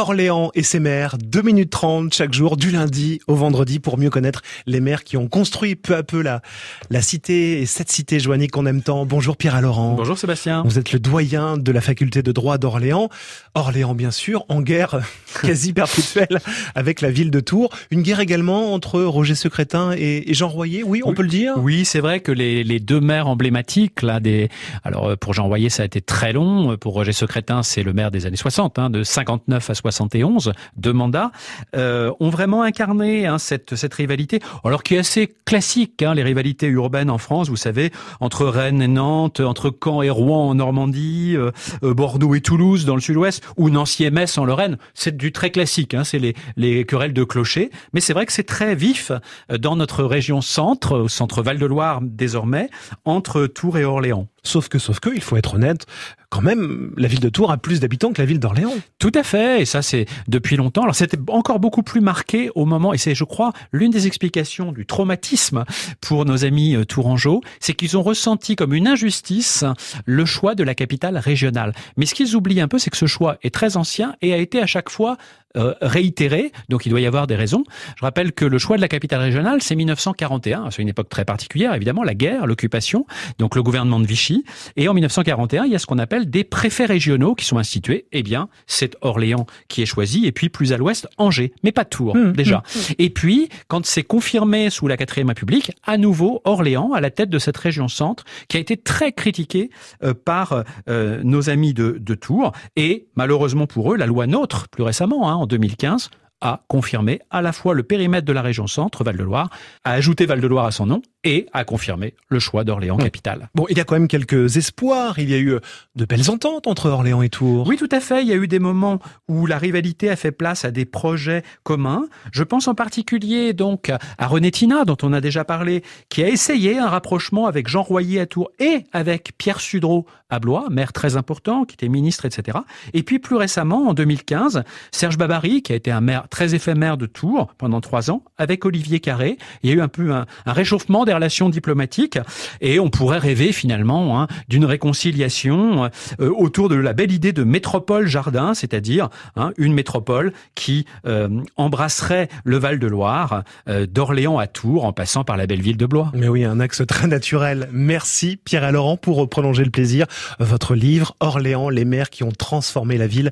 Orléans et ses maires, 2 minutes 30 chaque jour, du lundi au vendredi, pour mieux connaître les maires qui ont construit peu à peu la, la cité et cette cité joannique qu'on aime tant. Bonjour Pierre Laurent. Bonjour Sébastien. Vous êtes le doyen de la faculté de droit d'Orléans. Orléans, bien sûr, en guerre quasi perpétuelle avec la ville de Tours. Une guerre également entre Roger Secrétin et, Jean Royer. Oui, on peut le dire. Oui, c'est vrai que les, les deux maires emblématiques, là, des, alors pour Jean Royer, ça a été très long. Pour Roger Secrétin, c'est le maire des années 60, hein, de 59 à 71, deux mandats, euh, ont vraiment incarné hein, cette, cette rivalité, alors qui est assez classique, hein, les rivalités urbaines en France, vous savez, entre Rennes et Nantes, entre Caen et Rouen en Normandie, euh, euh, Bordeaux et Toulouse dans le sud-ouest, ou Nancy et Metz en Lorraine. C'est du très classique, hein, c'est les, les querelles de clochers, mais c'est vrai que c'est très vif dans notre région centre, au centre Val-de-Loire désormais, entre Tours et Orléans. Sauf que, sauf que, il faut être honnête, quand même, la ville de Tours a plus d'habitants que la ville d'Orléans. Tout à fait, et ça c'est depuis longtemps. Alors c'était encore beaucoup plus marqué au moment, et c'est je crois l'une des explications du traumatisme pour nos amis euh, tourangeaux, c'est qu'ils ont ressenti comme une injustice le choix de la capitale régionale. Mais ce qu'ils oublient un peu, c'est que ce choix est très ancien et a été à chaque fois euh, réitéré, donc il doit y avoir des raisons. Je rappelle que le choix de la capitale régionale, c'est 1941, c'est une époque très particulière, évidemment, la guerre, l'occupation, donc le gouvernement de Vichy. Et en 1941, il y a ce qu'on appelle des préfets régionaux qui sont institués. Eh bien, c'est Orléans qui est choisi, et puis plus à l'ouest, Angers, mais pas Tours, mmh, déjà. Mmh, mmh. Et puis, quand c'est confirmé sous la quatrième République, à nouveau Orléans à la tête de cette région centre, qui a été très critiquée euh, par euh, nos amis de, de Tours, et malheureusement pour eux, la loi NOTRe, plus récemment, hein, en 2015, a confirmé à la fois le périmètre de la région centre, Val-de-Loire, a ajouté Val-de-Loire à son nom et a confirmé le choix d'Orléans mmh. capitale. Bon, il y a quand même quelques espoirs. Il y a eu euh, de belles ententes entre Orléans et Tours. Oui, tout à fait. Il y a eu des moments où la rivalité a fait place à des projets communs. Je pense en particulier donc à René Tina, dont on a déjà parlé, qui a essayé un rapprochement avec Jean Royer à Tours et avec Pierre Sudreau à Blois, maire très important, qui était ministre, etc. Et puis plus récemment, en 2015, Serge Babary, qui a été un maire très éphémère de Tours pendant trois ans, avec Olivier Carré. Il y a eu un peu un, un réchauffement relations diplomatiques et on pourrait rêver finalement hein, d'une réconciliation euh, autour de la belle idée de métropole jardin, c'est-à-dire hein, une métropole qui euh, embrasserait le Val-de-Loire euh, d'Orléans à Tours en passant par la belle ville de Blois. Mais oui, un axe très naturel. Merci Pierre et Laurent pour prolonger le plaisir. Votre livre Orléans, les maires qui ont transformé la ville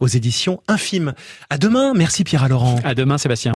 aux éditions Infimes. À demain. Merci Pierre et Laurent. À demain Sébastien.